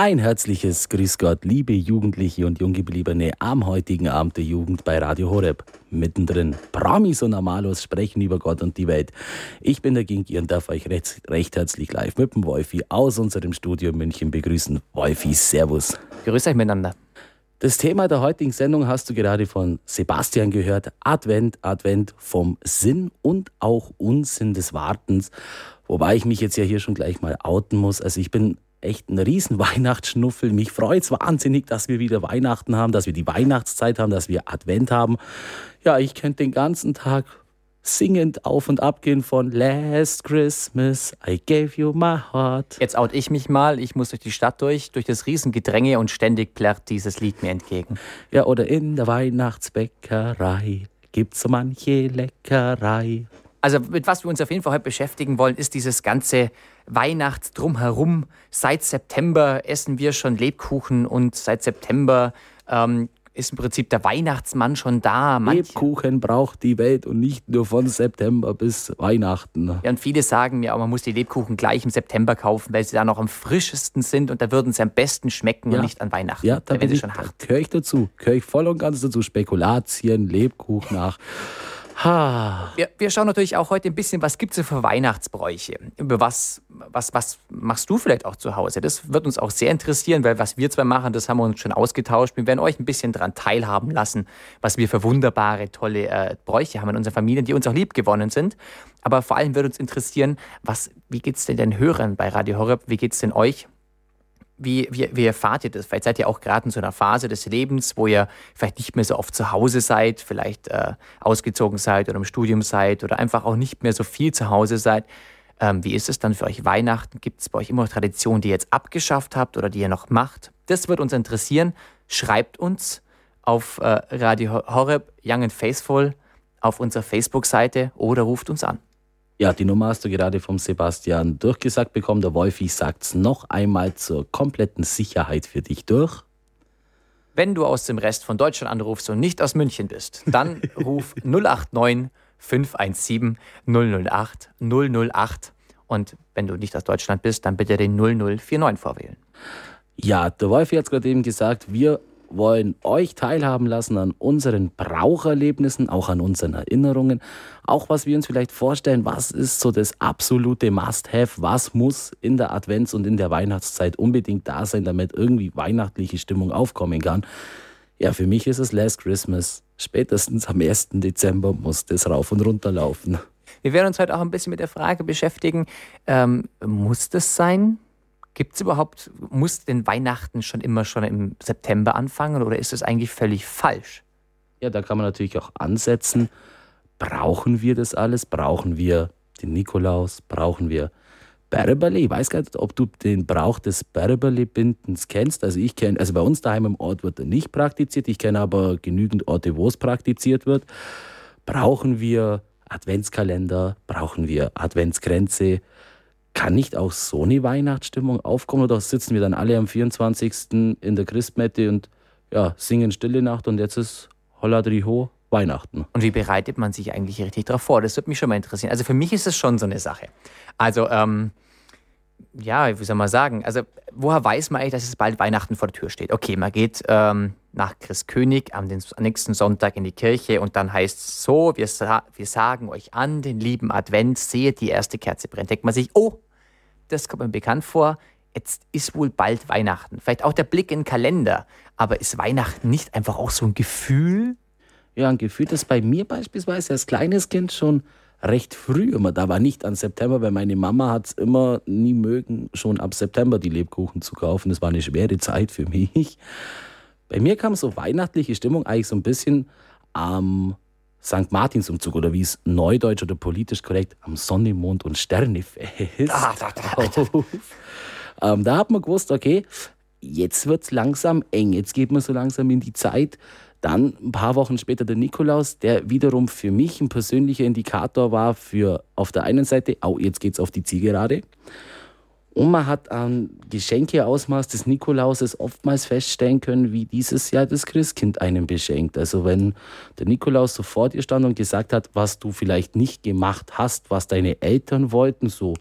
Ein herzliches Grüß Gott, liebe Jugendliche und Junggebliebene am heutigen Abend der Jugend bei Radio Horeb. Mittendrin Promis und Amalos sprechen über Gott und die Welt. Ich bin der Ginki und darf euch recht, recht herzlich live mit dem Wolfi aus unserem Studio in München begrüßen. Wolfi, Servus. Grüß euch miteinander. Das Thema der heutigen Sendung hast du gerade von Sebastian gehört. Advent, Advent vom Sinn und auch Unsinn des Wartens. Wobei ich mich jetzt ja hier schon gleich mal outen muss. Also ich bin echt ein riesen Weihnachtsschnuffel. Mich freut es wahnsinnig, dass wir wieder Weihnachten haben, dass wir die Weihnachtszeit haben, dass wir Advent haben. Ja, ich könnte den ganzen Tag singend auf und ab gehen von Last Christmas, I gave you my heart. Jetzt out ich mich mal, ich muss durch die Stadt durch, durch das Riesengedränge und ständig plärrt dieses Lied mir entgegen. Ja, oder in der Weihnachtsbäckerei gibt's so manche Leckerei. Also mit was wir uns auf jeden Fall heute beschäftigen wollen, ist dieses ganze Weihnachtsdrumherum. Seit September essen wir schon Lebkuchen und seit September ähm, ist im Prinzip der Weihnachtsmann schon da. Manche Lebkuchen braucht die Welt und nicht nur von September bis Weihnachten. Ja, und viele sagen mir auch, man muss die Lebkuchen gleich im September kaufen, weil sie da noch am frischesten sind und da würden sie am besten schmecken ja. und nicht an Weihnachten. Ja, da, da bin ich, schon hart. Gehöre ich dazu. Gehöre ich voll und ganz dazu. Spekulatien, Lebkuchen nach. Ha. Wir, wir, schauen natürlich auch heute ein bisschen, was gibt es für Weihnachtsbräuche? Über was, was, was machst du vielleicht auch zu Hause? Das wird uns auch sehr interessieren, weil was wir zwei machen, das haben wir uns schon ausgetauscht. Wir werden euch ein bisschen daran teilhaben lassen, was wir für wunderbare, tolle äh, Bräuche haben in unserer Familie, die uns auch lieb gewonnen sind. Aber vor allem würde uns interessieren, was, wie geht es denn den Hörern bei Radio Horeb? Wie geht es denn euch? Wie, wie, wie erfahrt ihr das? Vielleicht seid ihr auch gerade in so einer Phase des Lebens, wo ihr vielleicht nicht mehr so oft zu Hause seid, vielleicht äh, ausgezogen seid oder im Studium seid oder einfach auch nicht mehr so viel zu Hause seid. Ähm, wie ist es dann für euch Weihnachten? Gibt es bei euch immer noch Traditionen, die ihr jetzt abgeschafft habt oder die ihr noch macht? Das wird uns interessieren. Schreibt uns auf äh, Radio Horeb Young and Faithful auf unserer Facebook-Seite oder ruft uns an. Ja, die Nummer hast du gerade vom Sebastian durchgesagt bekommen. Der Wolfi sagt es noch einmal zur kompletten Sicherheit für dich durch. Wenn du aus dem Rest von Deutschland anrufst und nicht aus München bist, dann ruf 089 517 008 008. Und wenn du nicht aus Deutschland bist, dann bitte den 0049 vorwählen. Ja, der Wolfi hat es gerade eben gesagt, wir wollen euch teilhaben lassen an unseren Braucherlebnissen, auch an unseren Erinnerungen, auch was wir uns vielleicht vorstellen, was ist so das absolute Must-Have, was muss in der Advents- und in der Weihnachtszeit unbedingt da sein, damit irgendwie weihnachtliche Stimmung aufkommen kann. Ja, für mich ist es Last Christmas. Spätestens am 1. Dezember muss das rauf und runter laufen. Wir werden uns heute auch ein bisschen mit der Frage beschäftigen, ähm, muss das sein? Gibt es überhaupt, muss denn Weihnachten schon immer schon im September anfangen oder ist das eigentlich völlig falsch? Ja, da kann man natürlich auch ansetzen. Brauchen wir das alles? Brauchen wir den Nikolaus? Brauchen wir Bärbele? Ich weiß gar nicht, ob du den Brauch des Bärbele-Bindens kennst. Also ich kenne, also bei uns daheim im Ort wird er nicht praktiziert. Ich kenne aber genügend Orte, wo es praktiziert wird. Brauchen wir Adventskalender? Brauchen wir Adventsgrenze? Kann nicht auch so eine Weihnachtsstimmung aufkommen oder sitzen wir dann alle am 24. in der Christmette und ja, singen Stille Nacht und jetzt ist Holladriho Weihnachten. Und wie bereitet man sich eigentlich richtig darauf vor? Das würde mich schon mal interessieren. Also für mich ist es schon so eine Sache. Also, ähm, ja, wie soll man sagen? Also, woher weiß man eigentlich, dass es bald Weihnachten vor der Tür steht? Okay, man geht ähm, nach Christkönig am, den, nächsten Sonntag in die Kirche und dann heißt es so: wir, wir sagen euch an, den lieben Advent, seht, die erste Kerze brennt. Denkt man sich, oh, das kommt mir bekannt vor. Jetzt ist wohl bald Weihnachten. Vielleicht auch der Blick in den Kalender. Aber ist Weihnachten nicht einfach auch so ein Gefühl? Ja, ein Gefühl, das bei mir beispielsweise als kleines Kind schon recht früh immer da war. Nicht an September, weil meine Mama hat es immer nie mögen, schon ab September die Lebkuchen zu kaufen. Das war eine schwere Zeit für mich. Bei mir kam so weihnachtliche Stimmung eigentlich so ein bisschen am St. Martinsumzug oder wie es neudeutsch oder politisch korrekt am Sonne, Mond und Sternefest ah, da, da, da. ähm, da hat man gewusst, okay, jetzt wird es langsam eng, jetzt geht man so langsam in die Zeit. Dann ein paar Wochen später der Nikolaus, der wiederum für mich ein persönlicher Indikator war für auf der einen Seite, oh, jetzt geht's auf die Zielgerade. Und man hat am Geschenkeausmaß des Nikolauses oftmals feststellen können, wie dieses Jahr das Christkind einem beschenkt. Also wenn der Nikolaus so vor dir stand und gesagt hat, was du vielleicht nicht gemacht hast, was deine Eltern wollten, so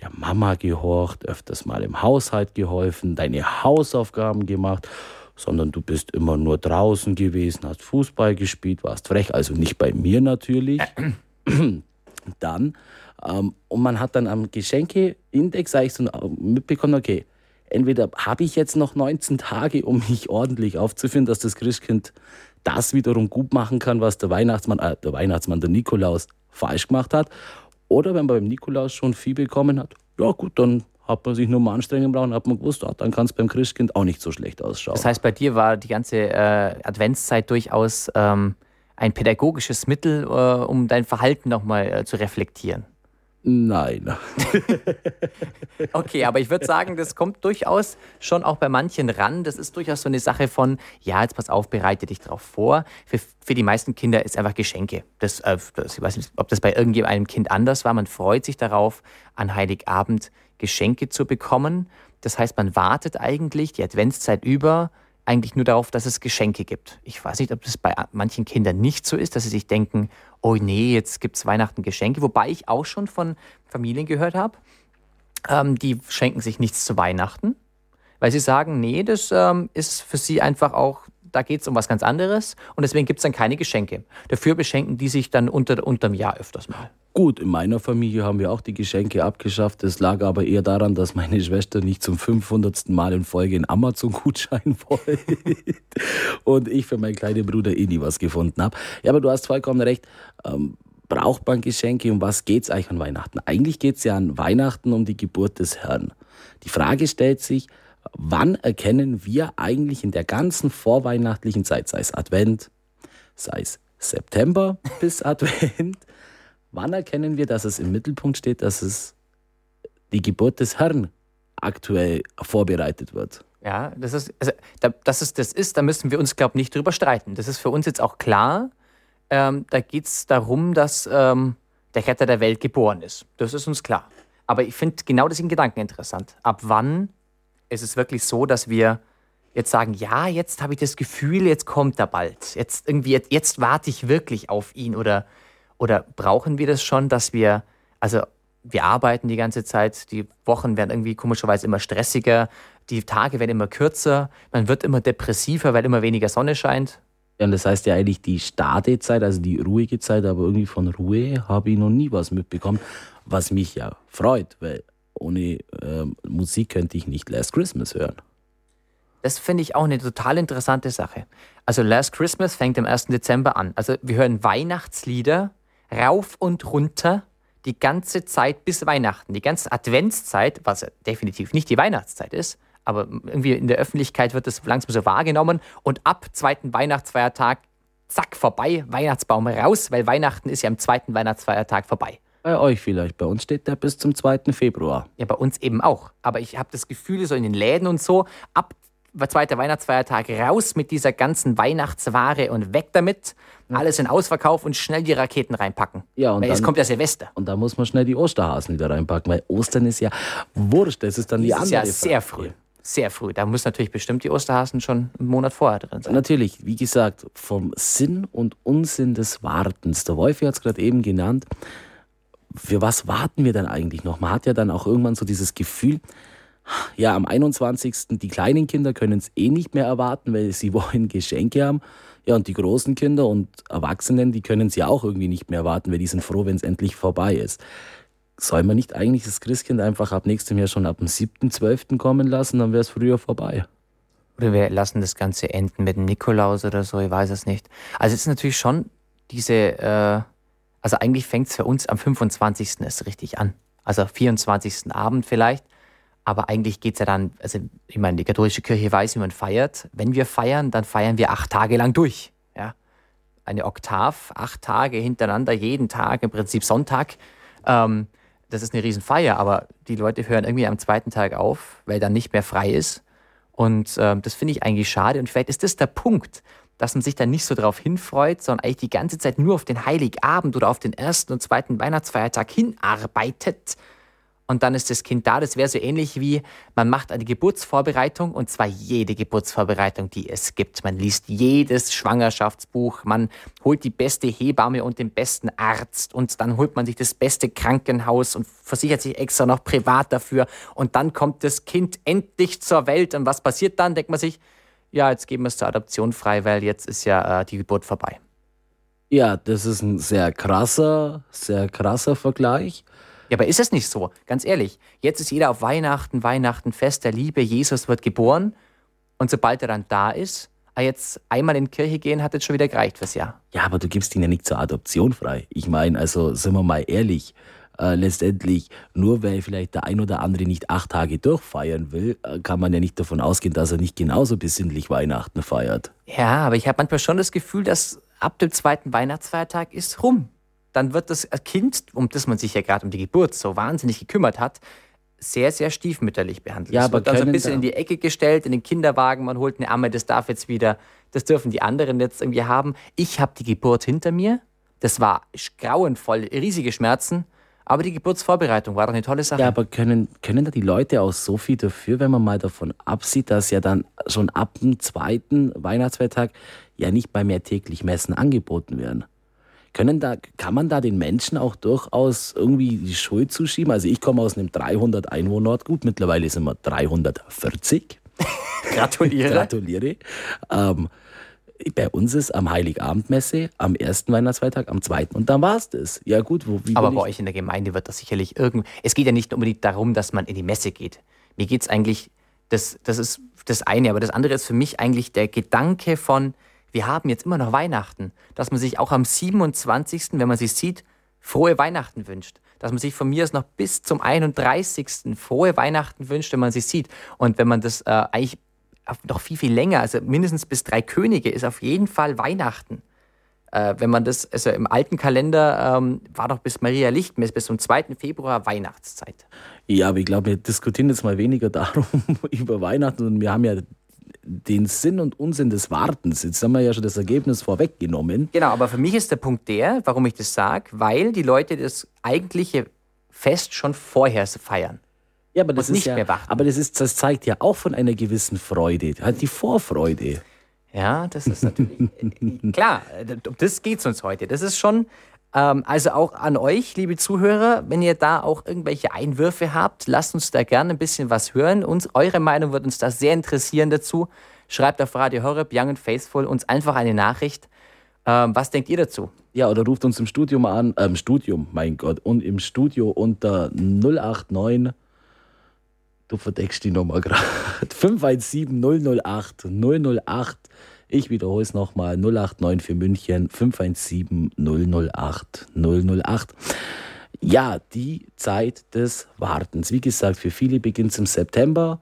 der Mama gehorcht, öfters mal im Haushalt geholfen, deine Hausaufgaben gemacht, sondern du bist immer nur draußen gewesen, hast Fußball gespielt, warst frech, also nicht bei mir natürlich. dann, ähm, und man hat dann am Geschenkeindex mitbekommen, okay, entweder habe ich jetzt noch 19 Tage, um mich ordentlich aufzufinden, dass das Christkind das wiederum gut machen kann, was der Weihnachtsmann, äh, der Weihnachtsmann, der Nikolaus falsch gemacht hat. Oder wenn man beim Nikolaus schon viel bekommen hat, ja gut, dann hat man sich nur mal anstrengen brauchen, hat man gewusst, ah, dann kann es beim Christkind auch nicht so schlecht ausschauen. Das heißt, bei dir war die ganze äh, Adventszeit durchaus ähm, ein pädagogisches Mittel, äh, um dein Verhalten nochmal äh, zu reflektieren. Nein. okay, aber ich würde sagen, das kommt durchaus schon auch bei manchen ran. Das ist durchaus so eine Sache von, ja, jetzt pass auf, bereite dich darauf vor. Für, für die meisten Kinder ist einfach Geschenke. Das, äh, das, ich weiß nicht, ob das bei irgendeinem Kind anders war. Man freut sich darauf, an Heiligabend Geschenke zu bekommen. Das heißt, man wartet eigentlich die Adventszeit über eigentlich nur darauf, dass es Geschenke gibt. Ich weiß nicht, ob das bei manchen Kindern nicht so ist, dass sie sich denken, oh nee, jetzt gibt es Weihnachten Geschenke. Wobei ich auch schon von Familien gehört habe, ähm, die schenken sich nichts zu Weihnachten, weil sie sagen, nee, das ähm, ist für sie einfach auch, da geht es um was ganz anderes und deswegen gibt es dann keine Geschenke. Dafür beschenken die sich dann unter, unterm Jahr öfters mal. Gut, in meiner Familie haben wir auch die Geschenke abgeschafft. Es lag aber eher daran, dass meine Schwester nicht zum 500. Mal in Folge einen Amazon-Gutschein wollte und ich für meinen kleinen Bruder eh nie was gefunden habe. Ja, aber du hast vollkommen recht. Ähm, braucht man Geschenke? Um was geht es eigentlich an Weihnachten? Eigentlich geht es ja an Weihnachten um die Geburt des Herrn. Die Frage stellt sich, wann erkennen wir eigentlich in der ganzen vorweihnachtlichen Zeit, sei es Advent, sei es September bis Advent, Wann erkennen wir, dass es im Mittelpunkt steht, dass es die Geburt des Herrn aktuell vorbereitet wird? Ja, das ist, also, dass es das ist, da müssen wir uns, glaube ich, nicht drüber streiten. Das ist für uns jetzt auch klar. Ähm, da geht es darum, dass ähm, der Retter der Welt geboren ist. Das ist uns klar. Aber ich finde genau diesen Gedanken interessant. Ab wann ist es wirklich so, dass wir jetzt sagen, ja, jetzt habe ich das Gefühl, jetzt kommt er bald. Jetzt irgendwie, jetzt, jetzt warte ich wirklich auf ihn oder oder brauchen wir das schon, dass wir, also wir arbeiten die ganze Zeit, die Wochen werden irgendwie komischerweise immer stressiger, die Tage werden immer kürzer, man wird immer depressiver, weil immer weniger Sonne scheint. Ja, und das heißt ja eigentlich die Startezeit, also die ruhige Zeit, aber irgendwie von Ruhe habe ich noch nie was mitbekommen, was mich ja freut, weil ohne äh, Musik könnte ich nicht Last Christmas hören. Das finde ich auch eine total interessante Sache. Also Last Christmas fängt am 1. Dezember an. Also wir hören Weihnachtslieder rauf und runter die ganze Zeit bis Weihnachten, die ganze Adventszeit, was definitiv nicht die Weihnachtszeit ist, aber irgendwie in der Öffentlichkeit wird das langsam so wahrgenommen und ab zweiten Weihnachtsfeiertag, zack, vorbei, Weihnachtsbaum raus, weil Weihnachten ist ja am zweiten Weihnachtsfeiertag vorbei. Bei euch vielleicht, bei uns steht der bis zum 2. Februar. Ja, bei uns eben auch. Aber ich habe das Gefühl, so in den Läden und so, ab zweiter Weihnachtsfeiertag raus mit dieser ganzen Weihnachtsware und weg damit. Alles in Ausverkauf und schnell die Raketen reinpacken. Ja, und weil dann, jetzt kommt ja Silvester. Und da muss man schnell die Osterhasen wieder reinpacken, weil Ostern ist ja wurscht. Das ist dann die das andere. Das ist ja sehr früh. Sehr früh. Da muss natürlich bestimmt die Osterhasen schon einen Monat vorher drin sein. Natürlich, wie gesagt, vom Sinn und Unsinn des Wartens. Der Wolfi hat es gerade eben genannt. Für was warten wir dann eigentlich noch? Man hat ja dann auch irgendwann so dieses Gefühl, ja, am 21. die kleinen Kinder können es eh nicht mehr erwarten, weil sie wollen Geschenke haben. Ja, und die großen Kinder und Erwachsenen, die können es ja auch irgendwie nicht mehr erwarten, weil die sind froh, wenn es endlich vorbei ist. Soll man nicht eigentlich das Christkind einfach ab nächstem Jahr schon ab dem 7.12. kommen lassen, dann wäre es früher vorbei. Oder wir lassen das Ganze enden mit dem Nikolaus oder so, ich weiß es nicht. Also es ist natürlich schon diese, äh, also eigentlich fängt es für uns am 25. erst richtig an. Also 24. Abend vielleicht. Aber eigentlich geht es ja dann, also ich meine, die katholische Kirche weiß, wie man feiert. Wenn wir feiern, dann feiern wir acht Tage lang durch. Ja? Eine Oktav, acht Tage hintereinander, jeden Tag, im Prinzip Sonntag. Ähm, das ist eine Riesenfeier, aber die Leute hören irgendwie am zweiten Tag auf, weil dann nicht mehr frei ist. Und ähm, das finde ich eigentlich schade. Und vielleicht ist das der Punkt, dass man sich dann nicht so darauf hinfreut, sondern eigentlich die ganze Zeit nur auf den Heiligabend oder auf den ersten und zweiten Weihnachtsfeiertag hinarbeitet und dann ist das Kind da. Das wäre so ähnlich wie, man macht eine Geburtsvorbereitung und zwar jede Geburtsvorbereitung, die es gibt. Man liest jedes Schwangerschaftsbuch, man holt die beste Hebamme und den besten Arzt und dann holt man sich das beste Krankenhaus und versichert sich extra noch privat dafür und dann kommt das Kind endlich zur Welt und was passiert dann? Denkt man sich, ja, jetzt geben wir es zur Adoption frei, weil jetzt ist ja äh, die Geburt vorbei. Ja, das ist ein sehr krasser, sehr krasser Vergleich. Ja, aber ist es nicht so? Ganz ehrlich, jetzt ist jeder auf Weihnachten, Weihnachten, Fest der Liebe, Jesus wird geboren und sobald er dann da ist, ah, jetzt einmal in die Kirche gehen, hat jetzt schon wieder gereicht fürs Jahr. Ja, aber du gibst ihn ja nicht zur Adoption frei. Ich meine, also sind wir mal ehrlich, äh, letztendlich, nur weil vielleicht der ein oder andere nicht acht Tage durchfeiern will, äh, kann man ja nicht davon ausgehen, dass er nicht genauso besinnlich Weihnachten feiert. Ja, aber ich habe manchmal schon das Gefühl, dass ab dem zweiten Weihnachtsfeiertag ist rum dann wird das Kind, um das man sich ja gerade um die Geburt so wahnsinnig gekümmert hat, sehr, sehr stiefmütterlich behandelt. Ja, es aber wird dann so ein bisschen in die Ecke gestellt, in den Kinderwagen, man holt eine Amme, das darf jetzt wieder, das dürfen die anderen jetzt irgendwie haben. Ich habe die Geburt hinter mir, das war grauenvoll, riesige Schmerzen, aber die Geburtsvorbereitung war doch eine tolle Sache. Ja, aber können, können da die Leute auch so viel dafür, wenn man mal davon absieht, dass ja dann schon ab dem zweiten Weihnachtsfeiertag ja nicht bei mehr täglich Messen angeboten werden? Können da, kann man da den Menschen auch durchaus irgendwie die Schuld zuschieben? Also ich komme aus einem 300 Einwohnerort, gut, mittlerweile sind wir 340. Gratuliere. Gratuliere. Ähm, bei uns ist am Heiligabendmesse, am ersten Weihnachtsfeiertag, am zweiten und dann war es das. Ja gut, wo, wie Aber bei euch in der Gemeinde wird das sicherlich irgendwie. Es geht ja nicht unbedingt darum, dass man in die Messe geht. Mir geht es eigentlich, das, das ist das eine, aber das andere ist für mich eigentlich der Gedanke von, wir haben jetzt immer noch Weihnachten, dass man sich auch am 27., wenn man sich sieht, frohe Weihnachten wünscht. Dass man sich von mir aus noch bis zum 31. frohe Weihnachten wünscht, wenn man sich sieht. Und wenn man das äh, eigentlich noch viel, viel länger, also mindestens bis drei Könige, ist auf jeden Fall Weihnachten. Äh, wenn man das, also im alten Kalender ähm, war doch bis Maria Lichtmess, bis zum 2. Februar Weihnachtszeit. Ja, aber ich glaube, wir diskutieren jetzt mal weniger darum über Weihnachten und wir haben ja den Sinn und Unsinn des Wartens. Jetzt haben wir ja schon das Ergebnis vorweggenommen. Genau, aber für mich ist der Punkt der, warum ich das sage, weil die Leute das eigentliche Fest schon vorher feiern. Ja, aber das, ist ja, aber das, ist, das zeigt ja auch von einer gewissen Freude, halt die Vorfreude. Ja, das ist natürlich. klar, um das geht es uns heute. Das ist schon ähm, also auch an euch, liebe Zuhörer, wenn ihr da auch irgendwelche Einwürfe habt, lasst uns da gerne ein bisschen was hören. Uns, eure Meinung wird uns da sehr interessieren dazu. Schreibt auf Radio Horeb, Young and Faithful, uns einfach eine Nachricht. Ähm, was denkt ihr dazu? Ja, oder ruft uns im Studium an, äh, im Studium, mein Gott, und im Studio unter 089, du verdeckst die Nummer gerade, 517 008 008 ich wiederhole es nochmal, 089 für München, 517 008 008. Ja, die Zeit des Wartens. Wie gesagt, für viele beginnt es im September.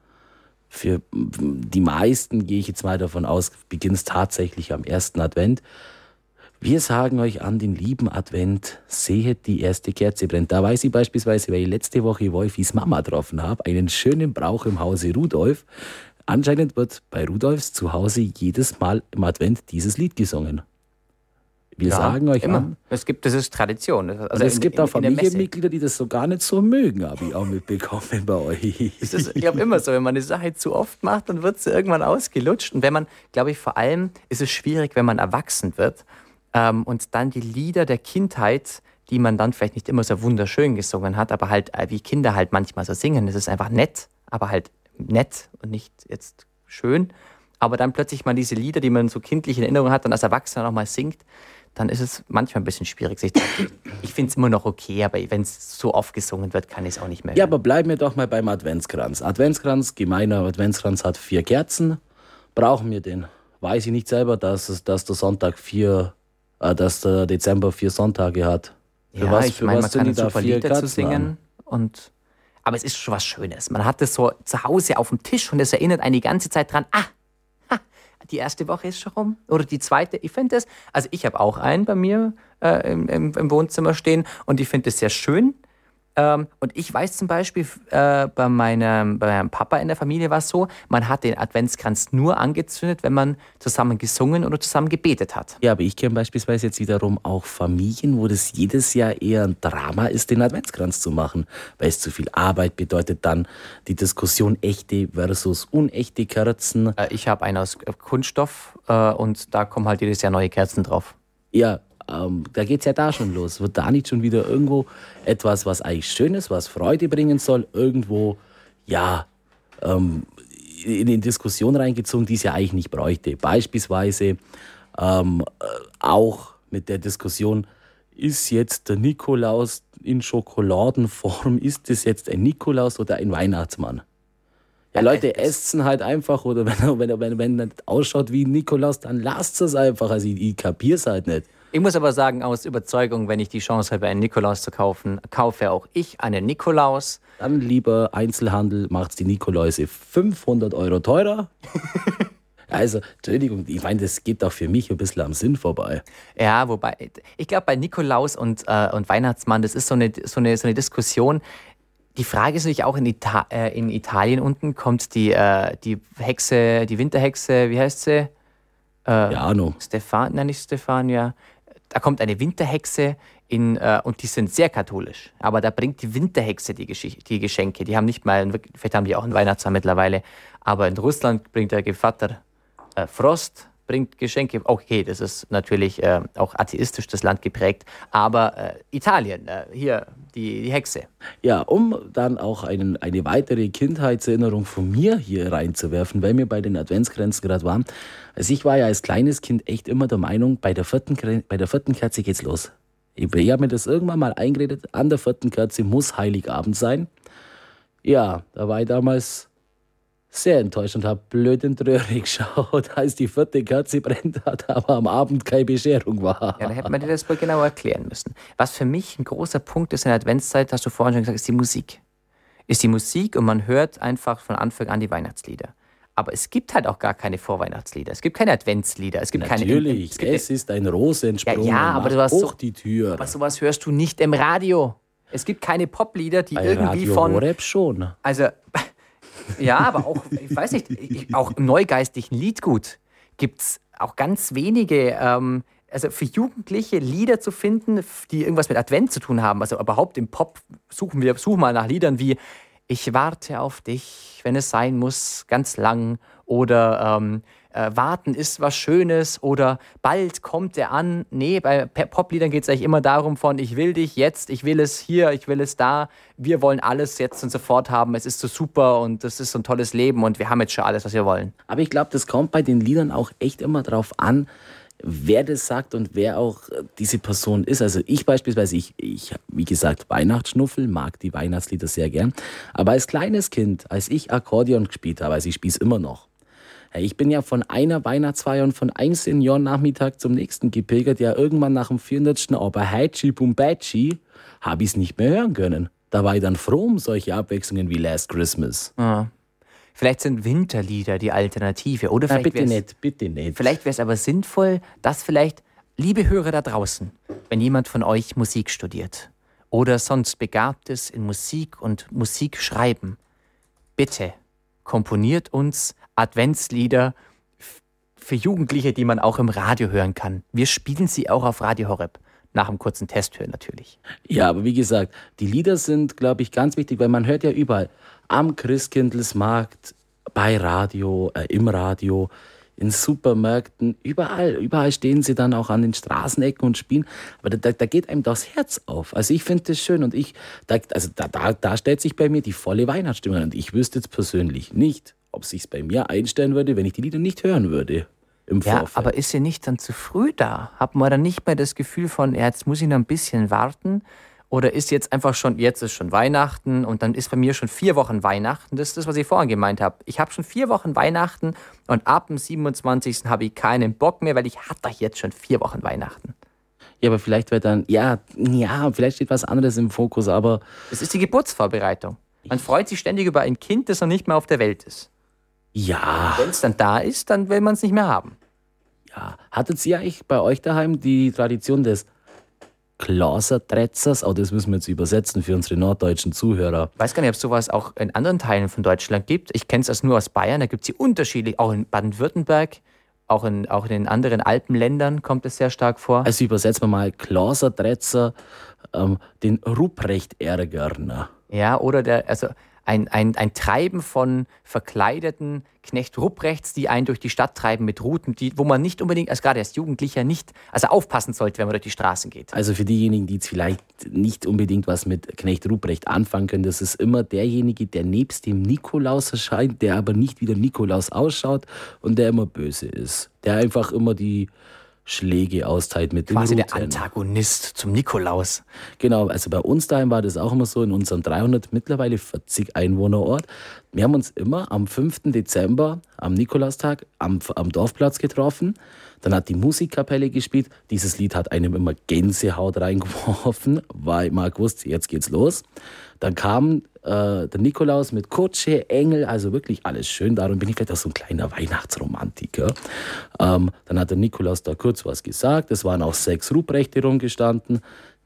Für die meisten gehe ich jetzt mal davon aus, beginnt es tatsächlich am ersten Advent. Wir sagen euch an den lieben Advent, sehet die erste Kerze brennt. Da weiß ich beispielsweise, weil ich letzte Woche Wolfis Mama getroffen habe, einen schönen Brauch im Hause Rudolf. Anscheinend wird bei Rudolfs zu Hause jedes Mal im Advent dieses Lied gesungen. Wir ja, sagen euch immer. An, es gibt, das ist Tradition. Also, also es in, gibt auch Familienmitglieder, die das so gar nicht so mögen, habe ich auch mitbekommen bei euch. Es ist, ich glaube, immer so, wenn man eine Sache zu oft macht, dann wird sie irgendwann ausgelutscht. Und wenn man, glaube ich, vor allem ist es schwierig, wenn man erwachsen wird ähm, und dann die Lieder der Kindheit, die man dann vielleicht nicht immer so wunderschön gesungen hat, aber halt äh, wie Kinder halt manchmal so singen, das ist einfach nett, aber halt nett und nicht jetzt schön. Aber dann plötzlich mal diese Lieder, die man so kindlich in Erinnerung hat, dann als Erwachsener nochmal singt, dann ist es manchmal ein bisschen schwierig. Sich ich finde es immer noch okay, aber wenn es so oft gesungen wird, kann ich es auch nicht mehr. Ja, aber bleiben wir doch mal beim Adventskranz. Adventskranz, gemeiner Adventskranz hat vier Kerzen. Brauchen wir den? Weiß ich nicht selber, dass, dass der Sonntag vier, dass der Dezember vier Sonntage hat. Für ja, was, ich meine, man kann super Lieder Kerzen zu singen an? und aber es ist schon was Schönes. Man hat es so zu Hause auf dem Tisch und es erinnert einen die ganze Zeit dran, ah, die erste Woche ist schon rum. Oder die zweite. Ich finde das, also ich habe auch einen bei mir äh, im, im, im, Wohnzimmer stehen und ich finde es sehr schön. Ähm, und ich weiß zum Beispiel, äh, bei, meinem, bei meinem Papa in der Familie war es so, man hat den Adventskranz nur angezündet, wenn man zusammen gesungen oder zusammen gebetet hat. Ja, aber ich kenne beispielsweise jetzt wiederum auch Familien, wo das jedes Jahr eher ein Drama ist, den Adventskranz zu machen, weil es zu viel Arbeit bedeutet dann die Diskussion echte versus unechte Kerzen. Äh, ich habe einen aus Kunststoff äh, und da kommen halt jedes Jahr neue Kerzen drauf. Ja, ähm, da geht es ja da schon los. Wird da nicht schon wieder irgendwo etwas, was eigentlich schön ist, was Freude bringen soll, irgendwo, ja, ähm, in die Diskussion reingezogen, die es ja eigentlich nicht bräuchte. Beispielsweise ähm, äh, auch mit der Diskussion, ist jetzt der Nikolaus in Schokoladenform, ist es jetzt ein Nikolaus oder ein Weihnachtsmann? Ja, Leute, essen halt einfach oder wenn er, wenn wenn wenn ausschaut wie ein Nikolaus, dann lasst es einfach. Also ich, ich kapier's halt nicht. Ich muss aber sagen, aus Überzeugung, wenn ich die Chance habe, einen Nikolaus zu kaufen, kaufe auch ich einen Nikolaus. Dann lieber Einzelhandel macht die Nikoläuse 500 Euro teurer. Also, Entschuldigung, ich meine, das geht doch für mich ein bisschen am Sinn vorbei. Ja, wobei, ich glaube, bei Nikolaus und, äh, und Weihnachtsmann, das ist so eine, so, eine, so eine Diskussion. Die Frage ist natürlich auch in, Ita äh, in Italien unten, kommt die, äh, die Hexe, die Winterhexe, wie heißt sie? Äh, ja, Ahnung. Stefan, nein, nicht Stefania da kommt eine Winterhexe in, äh, und die sind sehr katholisch. Aber da bringt die Winterhexe die, die Geschenke. Die haben nicht mal, vielleicht haben die auch einen Weihnachtsmann mittlerweile, aber in Russland bringt der Gevatter äh, Frost, bringt Geschenke. Okay, das ist natürlich äh, auch atheistisch das Land geprägt, aber äh, Italien, äh, hier die, die, Hexe. Ja, um dann auch einen, eine weitere Kindheitserinnerung von mir hier reinzuwerfen, weil wir bei den Adventsgrenzen gerade waren. Also ich war ja als kleines Kind echt immer der Meinung, bei der vierten, bei der vierten Kerze geht's los. Ich, ich habe mir das irgendwann mal eingeredet, an der vierten Kerze muss Heiligabend sein. Ja, da war ich damals sehr enttäuscht und habe blöd in die Röhre geschaut, als die vierte Kerze brennt hat, aber am Abend keine Bescherung war. Ja, da hätte man dir das wohl genauer erklären müssen. Was für mich ein großer Punkt ist in der Adventszeit, hast du vorhin schon gesagt, ist die Musik. Ist die Musik und man hört einfach von Anfang an die Weihnachtslieder. Aber es gibt halt auch gar keine Vorweihnachtslieder. Es gibt keine Adventslieder. Es gibt Natürlich, keine. es, es ist ein Rosensprung. Ja, ja aber du hast hoch so, die Tür. Aber sowas hörst du nicht im Radio. Es gibt keine Poplieder, die Bei irgendwie Radio von. Horeb schon. Also ja, aber auch, ich weiß nicht, auch im neugeistlichen Liedgut gibt es auch ganz wenige, ähm, also für Jugendliche Lieder zu finden, die irgendwas mit Advent zu tun haben. Also überhaupt im Pop suchen wir, suchen mal nach Liedern wie Ich warte auf dich, wenn es sein muss, ganz lang oder ähm, äh, warten ist was Schönes oder bald kommt er an. Nee, bei Popliedern geht es eigentlich immer darum von ich will dich jetzt, ich will es hier, ich will es da. Wir wollen alles jetzt und sofort haben. Es ist so super und das ist so ein tolles Leben und wir haben jetzt schon alles, was wir wollen. Aber ich glaube, das kommt bei den Liedern auch echt immer darauf an, wer das sagt und wer auch äh, diese Person ist. Also ich beispielsweise, ich, ich wie gesagt, Weihnachtsschnuffel, mag die Weihnachtslieder sehr gern. Aber als kleines Kind, als ich Akkordeon gespielt habe, also ich spiele es immer noch, ich bin ja von einer Weihnachtsfeier und von einem Seniorennachmittag zum nächsten gepilgert. Ja, irgendwann nach dem 400. Aber Hachi Bumbachi habe ich es nicht mehr hören können. Da war ich dann froh um solche Abwechslungen wie Last Christmas. Ah. Vielleicht sind Winterlieder die Alternative. Oder vielleicht Na, bitte nicht, bitte nicht. Vielleicht wäre es aber sinnvoll, dass vielleicht, liebe Hörer da draußen, wenn jemand von euch Musik studiert oder sonst begabt ist in Musik und Musikschreiben, bitte komponiert uns Adventslieder für Jugendliche, die man auch im Radio hören kann. Wir spielen sie auch auf Radio Horeb. Nach einem kurzen Testhören natürlich. Ja, aber wie gesagt, die Lieder sind, glaube ich, ganz wichtig, weil man hört ja überall. Am Christkindlesmarkt, bei Radio, äh, im Radio, in Supermärkten, überall, überall stehen sie dann auch an den Straßenecken und spielen. Aber da, da geht einem das Herz auf. Also ich finde das schön und ich, da, also da, da, da stellt sich bei mir die volle Weihnachtsstimmung und ich wüsste jetzt persönlich nicht, ob sich bei mir einstellen würde, wenn ich die Lieder nicht hören würde. Im ja, Vorfeld. aber ist sie nicht dann zu früh da? Hat man dann nicht mehr das Gefühl von, ja, jetzt muss ich noch ein bisschen warten? Oder ist jetzt einfach schon, jetzt ist schon Weihnachten und dann ist bei mir schon vier Wochen Weihnachten? Das ist das, was ich vorhin gemeint habe. Ich habe schon vier Wochen Weihnachten und ab dem 27. habe ich keinen Bock mehr, weil ich hatte jetzt schon vier Wochen Weihnachten. Ja, aber vielleicht wird dann, ja, ja, vielleicht steht was anderes im Fokus, aber. Es ist die Geburtsvorbereitung. Man freut sich ständig über ein Kind, das noch nicht mehr auf der Welt ist. Ja. Wenn es dann da ist, dann will man es nicht mehr haben. Ja. Hattet ihr eigentlich bei euch daheim die Tradition des Glasertretzers. Auch das müssen wir jetzt übersetzen für unsere norddeutschen Zuhörer. Ich weiß gar nicht, ob es sowas auch in anderen Teilen von Deutschland gibt. Ich kenne es nur aus Bayern. Da gibt es die unterschiedlich, auch in Baden-Württemberg. Auch in, auch in den anderen Alpenländern kommt es sehr stark vor. Also übersetzen wir mal Glasertretzer, ähm, den Ruprecht-Ärgerner. Ja, oder der, also ein, ein, ein Treiben von verkleideten Knecht Rupprechts, die einen durch die Stadt treiben mit Routen, die, wo man nicht unbedingt, als gerade als Jugendlicher nicht, also aufpassen sollte, wenn man durch die Straßen geht. Also für diejenigen, die jetzt vielleicht nicht unbedingt was mit Knecht Ruprecht anfangen können, das ist immer derjenige, der nebst dem Nikolaus erscheint, der aber nicht wie der Nikolaus ausschaut und der immer böse ist. Der einfach immer die Schläge austeilt mit Quasi den Quasi der Antagonist zum Nikolaus. Genau, also bei uns daheim war das auch immer so in unserem 300 mittlerweile 40 Einwohnerort. Wir haben uns immer am 5. Dezember, am Nikolaustag, am, am Dorfplatz getroffen. Dann hat die Musikkapelle gespielt. Dieses Lied hat einem immer Gänsehaut reingeworfen, weil man wusste, jetzt geht's los. Dann kam äh, der Nikolaus mit Kutsche, Engel, also wirklich alles schön. Darum bin ich vielleicht auch so ein kleiner Weihnachtsromantiker. Ähm, dann hat der Nikolaus da kurz was gesagt. Es waren auch sechs Ruprechte rumgestanden.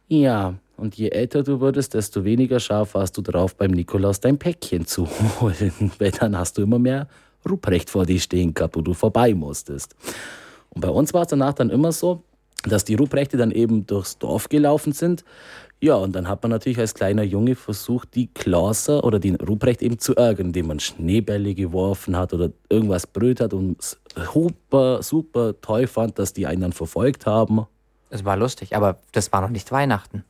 Ja, und je älter du wurdest, desto weniger scharf warst du drauf, beim Nikolaus dein Päckchen zu holen. Weil dann hast du immer mehr Ruprecht vor dir stehen gehabt, wo du vorbei musstest. Und bei uns war es danach dann immer so, dass die Ruprechte dann eben durchs Dorf gelaufen sind ja, und dann hat man natürlich als kleiner Junge versucht, die Klauser oder den Ruprecht eben zu ärgern, indem man Schneebälle geworfen hat oder irgendwas brüllt hat und super, super toll fand, dass die einen dann verfolgt haben. Es war lustig, aber das war noch nicht Weihnachten.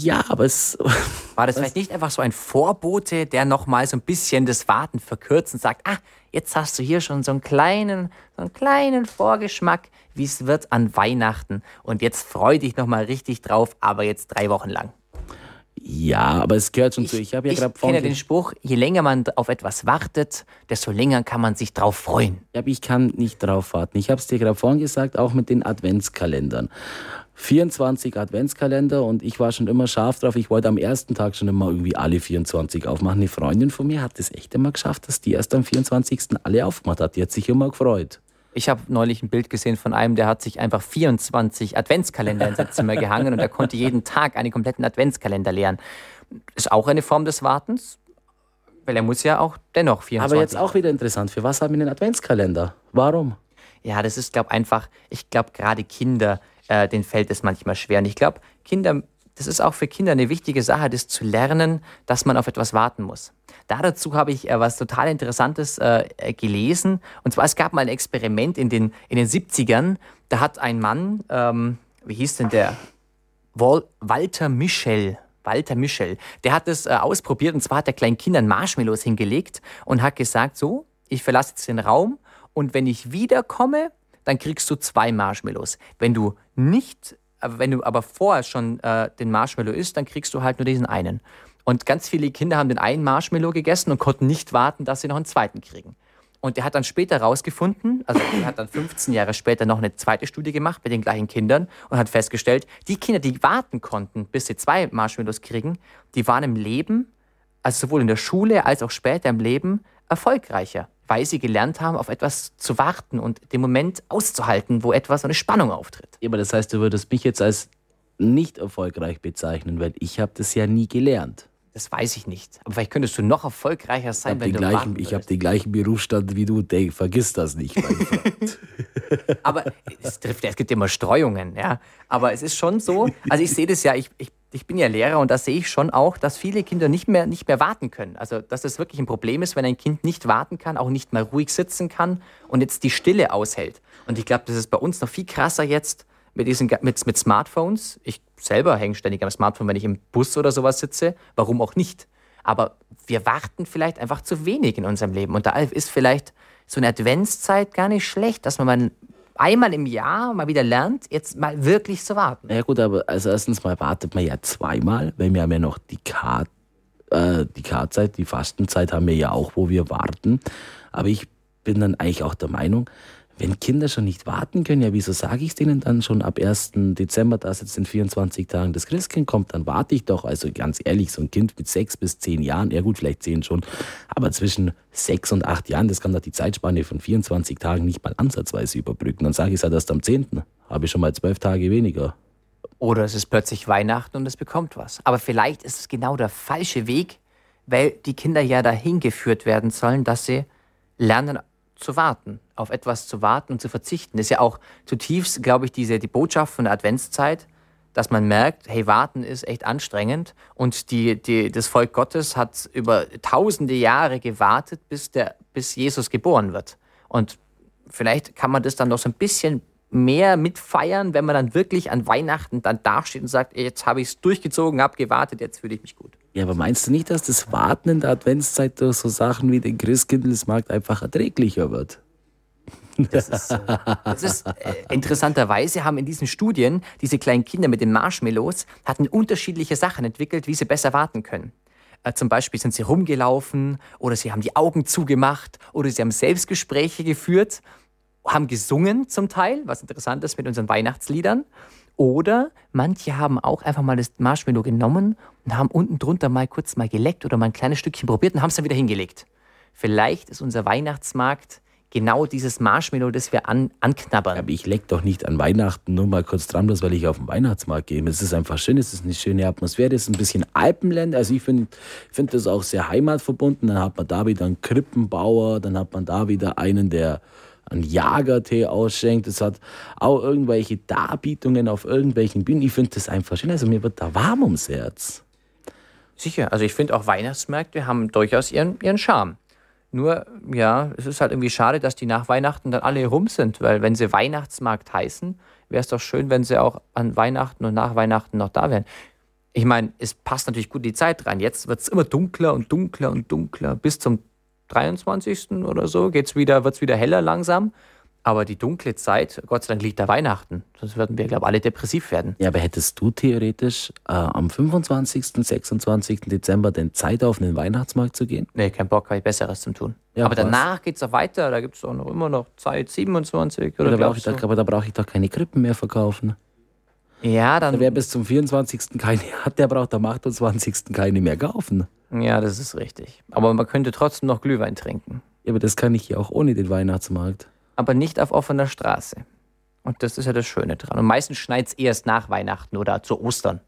Ja, aber es. War das vielleicht nicht einfach so ein Vorbote, der nochmal so ein bisschen das Warten verkürzt und sagt, ah, jetzt hast du hier schon so einen kleinen, so einen kleinen Vorgeschmack, wie es wird an Weihnachten. Und jetzt freu dich nochmal richtig drauf, aber jetzt drei Wochen lang. Ja, aber es gehört schon ich, zu. Ich, habe ja gerade kenne den Spruch, je länger man auf etwas wartet, desto länger kann man sich drauf freuen. Ja, aber ich kann nicht drauf warten. Ich habe es dir gerade vorhin gesagt, auch mit den Adventskalendern. 24 Adventskalender und ich war schon immer scharf drauf. Ich wollte am ersten Tag schon immer irgendwie alle 24 aufmachen. Eine Freundin von mir hat es echt immer geschafft, dass die erst am 24. alle aufgemacht hat. Die hat sich immer gefreut. Ich habe neulich ein Bild gesehen von einem, der hat sich einfach 24 Adventskalender in sein Zimmer gehangen und er konnte jeden Tag einen kompletten Adventskalender leeren. Ist auch eine Form des Wartens, weil er muss ja auch dennoch 24. Aber jetzt auch wieder interessant, für was haben wir einen Adventskalender? Warum? Ja, das ist, glaube ich, einfach, ich glaube, gerade Kinder, äh, denen fällt es manchmal schwer. Und ich glaube, Kinder das ist auch für Kinder eine wichtige Sache, das zu lernen, dass man auf etwas warten muss. Da dazu habe ich äh, was total Interessantes äh, gelesen. Und zwar, es gab mal ein Experiment in den, in den 70ern. Da hat ein Mann, ähm, wie hieß denn der? Wal Walter Michel. Walter Michel. Der hat das äh, ausprobiert und zwar hat er kleinen Kindern Marshmallows hingelegt und hat gesagt, so, ich verlasse jetzt den Raum und wenn ich wiederkomme, dann kriegst du zwei Marshmallows. Wenn du nicht aber wenn du aber vorher schon äh, den Marshmallow isst, dann kriegst du halt nur diesen einen. Und ganz viele Kinder haben den einen Marshmallow gegessen und konnten nicht warten, dass sie noch einen zweiten kriegen. Und der hat dann später rausgefunden, also er hat dann 15 Jahre später noch eine zweite Studie gemacht bei den gleichen Kindern und hat festgestellt, die Kinder, die warten konnten, bis sie zwei Marshmallows kriegen, die waren im Leben, also sowohl in der Schule als auch später im Leben, erfolgreicher weil sie gelernt haben, auf etwas zu warten und den Moment auszuhalten, wo etwas, eine Spannung auftritt. Ja, aber das heißt, du würdest mich jetzt als nicht erfolgreich bezeichnen, weil ich habe das ja nie gelernt. Das weiß ich nicht. Aber vielleicht könntest du noch erfolgreicher sein, wenn du gleichen, Ich habe den gleichen Berufsstand wie du. Denk, vergiss das nicht. aber es, trifft, es gibt immer Streuungen, ja. Aber es ist schon so. Also ich sehe das ja. Ich, ich ich bin ja Lehrer und da sehe ich schon auch, dass viele Kinder nicht mehr, nicht mehr warten können. Also, dass das wirklich ein Problem ist, wenn ein Kind nicht warten kann, auch nicht mal ruhig sitzen kann und jetzt die Stille aushält. Und ich glaube, das ist bei uns noch viel krasser jetzt mit, diesen, mit, mit Smartphones. Ich selber hänge ständig am Smartphone, wenn ich im Bus oder sowas sitze. Warum auch nicht? Aber wir warten vielleicht einfach zu wenig in unserem Leben. Und da ist vielleicht so eine Adventszeit gar nicht schlecht, dass man mal einmal im Jahr mal wieder lernt, jetzt mal wirklich zu warten. Ja gut, aber also erstens mal wartet man ja zweimal, weil wir haben ja noch die Karte äh, die Kartzeit, die Fastenzeit haben wir ja auch, wo wir warten. Aber ich bin dann eigentlich auch der Meinung, wenn Kinder schon nicht warten können, ja, wieso sage ich es denen dann schon ab 1. Dezember, dass jetzt in 24 Tagen das Christkind kommt, dann warte ich doch. Also ganz ehrlich, so ein Kind mit sechs bis zehn Jahren, ja gut, vielleicht zehn schon, aber zwischen sechs und acht Jahren, das kann doch die Zeitspanne von 24 Tagen nicht mal ansatzweise überbrücken. Dann sage ich es halt erst am 10. Habe ich schon mal zwölf Tage weniger. Oder es ist plötzlich Weihnachten und es bekommt was. Aber vielleicht ist es genau der falsche Weg, weil die Kinder ja dahin geführt werden sollen, dass sie lernen zu warten, auf etwas zu warten und zu verzichten. Das ist ja auch zutiefst, glaube ich, diese, die Botschaft von der Adventszeit, dass man merkt, hey, warten ist echt anstrengend und die, die, das Volk Gottes hat über tausende Jahre gewartet, bis, der, bis Jesus geboren wird. Und vielleicht kann man das dann noch so ein bisschen mehr mitfeiern, wenn man dann wirklich an Weihnachten dann dasteht und sagt, jetzt habe ich es durchgezogen, habe gewartet, jetzt fühle ich mich gut. Ja, aber meinst du nicht, dass das Warten in der Adventszeit durch so Sachen wie den Christkindlesmarkt einfach erträglicher wird? Das ist, das ist äh, interessanterweise haben in diesen Studien diese kleinen Kinder mit den Marshmallows hatten unterschiedliche Sachen entwickelt, wie sie besser warten können. Äh, zum Beispiel sind sie rumgelaufen oder sie haben die Augen zugemacht oder sie haben Selbstgespräche geführt haben gesungen zum Teil, was interessant ist mit unseren Weihnachtsliedern. Oder manche haben auch einfach mal das Marshmallow genommen und haben unten drunter mal kurz mal geleckt oder mal ein kleines Stückchen probiert und haben es dann wieder hingelegt. Vielleicht ist unser Weihnachtsmarkt genau dieses Marshmallow, das wir an, anknabbern. Aber ich leck doch nicht an Weihnachten nur mal kurz dran, bloß weil ich auf den Weihnachtsmarkt gehe. Es ist einfach schön, es ist eine schöne Atmosphäre, es ist ein bisschen Alpenland. Also ich finde find das auch sehr heimatverbunden. Dann hat man da wieder einen Krippenbauer, dann hat man da wieder einen, der einen Jagertee ausschenkt. Es hat auch irgendwelche Darbietungen auf irgendwelchen Bühnen. Ich finde das einfach schön. Also mir wird da warm ums Herz. Sicher. Also ich finde auch Weihnachtsmärkte haben durchaus ihren, ihren Charme. Nur, ja, es ist halt irgendwie schade, dass die nach Weihnachten dann alle rum sind, weil wenn sie Weihnachtsmarkt heißen, wäre es doch schön, wenn sie auch an Weihnachten und nach Weihnachten noch da wären. Ich meine, es passt natürlich gut die Zeit rein. Jetzt wird es immer dunkler und dunkler und dunkler bis zum 23. oder so geht's wieder, wird es wieder heller langsam. Aber die dunkle Zeit, Gott sei Dank liegt da Weihnachten. Sonst würden wir, glaube ich, alle depressiv werden. Ja, aber hättest du theoretisch äh, am 25., 26. Dezember denn Zeit auf den Weihnachtsmarkt zu gehen? Nee, kein Bock, habe ich Besseres zu tun. Ja, aber was? danach geht es auch weiter. Da gibt es auch noch immer noch Zeit, 27 oder ja, da Aber da brauche ich doch keine Krippen mehr verkaufen. Ja, dann. Wer bis zum 24. keine hat, der braucht am 28. keine mehr kaufen. Ja, das ist richtig. Aber man könnte trotzdem noch Glühwein trinken. Ja, aber das kann ich ja auch ohne den Weihnachtsmarkt. Aber nicht auf offener Straße. Und das ist ja das Schöne dran. Und meistens schneit es erst nach Weihnachten oder zu Ostern.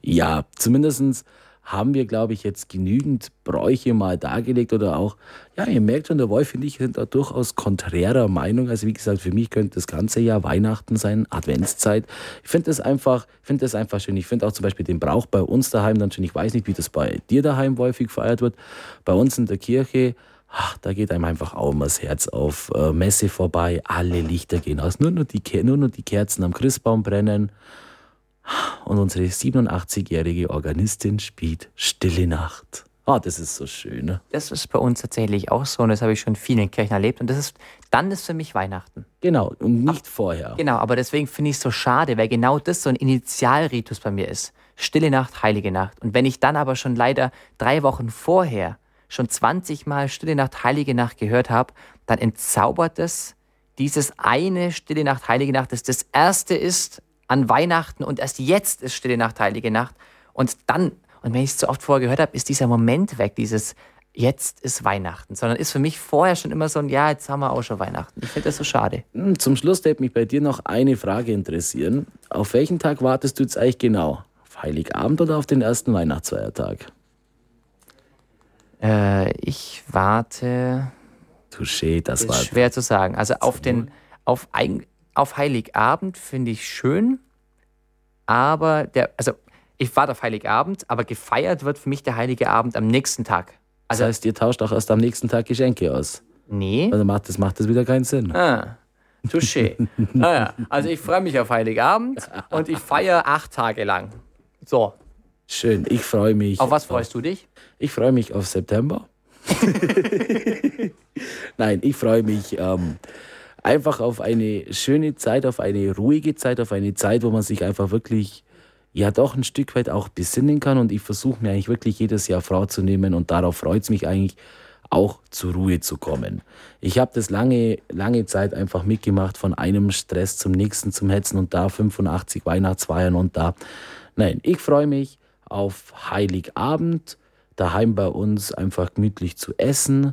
Ja, zumindestens haben wir, glaube ich, jetzt genügend Bräuche mal dargelegt oder auch, ja, ihr merkt schon, der Wolf und ich sind da durchaus konträrer Meinung. Also wie gesagt, für mich könnte das ganze Jahr Weihnachten sein, Adventszeit. Ich finde das einfach, finde das einfach schön. Ich finde auch zum Beispiel den Brauch bei uns daheim dann schön. Ich weiß nicht, wie das bei dir daheim häufig gefeiert wird. Bei uns in der Kirche, ach, da geht einem einfach auch immer das Herz auf. Äh, Messe vorbei, alle Lichter gehen aus. Nur nur die, nur nur die Kerzen am Christbaum brennen. Und unsere 87-jährige Organistin spielt Stille Nacht. Ah, oh, das ist so schön. Ne? Das ist bei uns tatsächlich auch so und das habe ich schon in vielen Kirchen erlebt. Und das ist, dann ist für mich Weihnachten. Genau, und nicht Ach, vorher. Genau, aber deswegen finde ich es so schade, weil genau das so ein Initialritus bei mir ist. Stille Nacht, Heilige Nacht. Und wenn ich dann aber schon leider drei Wochen vorher schon 20 Mal Stille Nacht, Heilige Nacht gehört habe, dann entzaubert es dieses eine Stille Nacht, Heilige Nacht, das das erste ist an Weihnachten und erst jetzt ist Stille Nacht, Heilige Nacht. Und dann, und wenn ich es zu oft vorher gehört habe, ist dieser Moment weg, dieses jetzt ist Weihnachten, sondern ist für mich vorher schon immer so ein, ja, jetzt haben wir auch schon Weihnachten. Ich finde das so schade. Hm, zum Schluss würde mich bei dir noch eine Frage interessieren. Auf welchen Tag wartest du jetzt eigentlich genau? Auf Heiligabend oder auf den ersten Weihnachtsfeiertag? Äh, ich warte. Touché, das ist war. Schwer zu sagen. Also auf den, auf, auf Heiligabend finde ich schön, aber der, also ich warte auf Heiligabend, aber gefeiert wird für mich der Heilige Abend am nächsten Tag. Also, das heißt, ihr tauscht auch erst am nächsten Tag Geschenke aus? Nee. Also macht das, macht das wieder keinen Sinn. Ah, touché. naja, ah also ich freue mich auf Heiligabend und ich feiere acht Tage lang. So. Schön, ich freue mich. Auf was freust du dich? Ich freue mich auf September. Nein, ich freue mich ähm, einfach auf eine schöne Zeit, auf eine ruhige Zeit, auf eine Zeit, wo man sich einfach wirklich ja doch ein Stück weit auch besinnen kann. Und ich versuche mir eigentlich wirklich jedes Jahr Frau zu nehmen und darauf freut es mich eigentlich auch zur Ruhe zu kommen. Ich habe das lange, lange Zeit einfach mitgemacht, von einem Stress zum nächsten zum Hetzen und da 85 Weihnachtsfeiern und da. Nein, ich freue mich auf Heiligabend, daheim bei uns einfach gemütlich zu essen,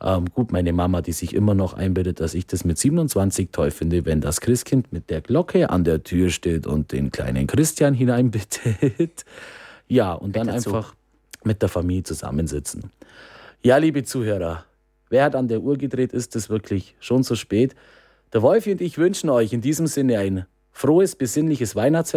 Ähm, gut, meine Mama, die sich immer noch einbildet, dass ich das mit 27 toll finde, wenn das Christkind mit der Glocke an der Tür steht und den kleinen Christian hineinbittet. Ja, und dann einfach mit der Familie zusammensitzen. Ja, liebe Zuhörer, wer hat an der Uhr gedreht, ist es wirklich schon so spät. Der Wolfi und ich wünschen euch in diesem Sinne ein frohes, besinnliches Weihnachtsfest.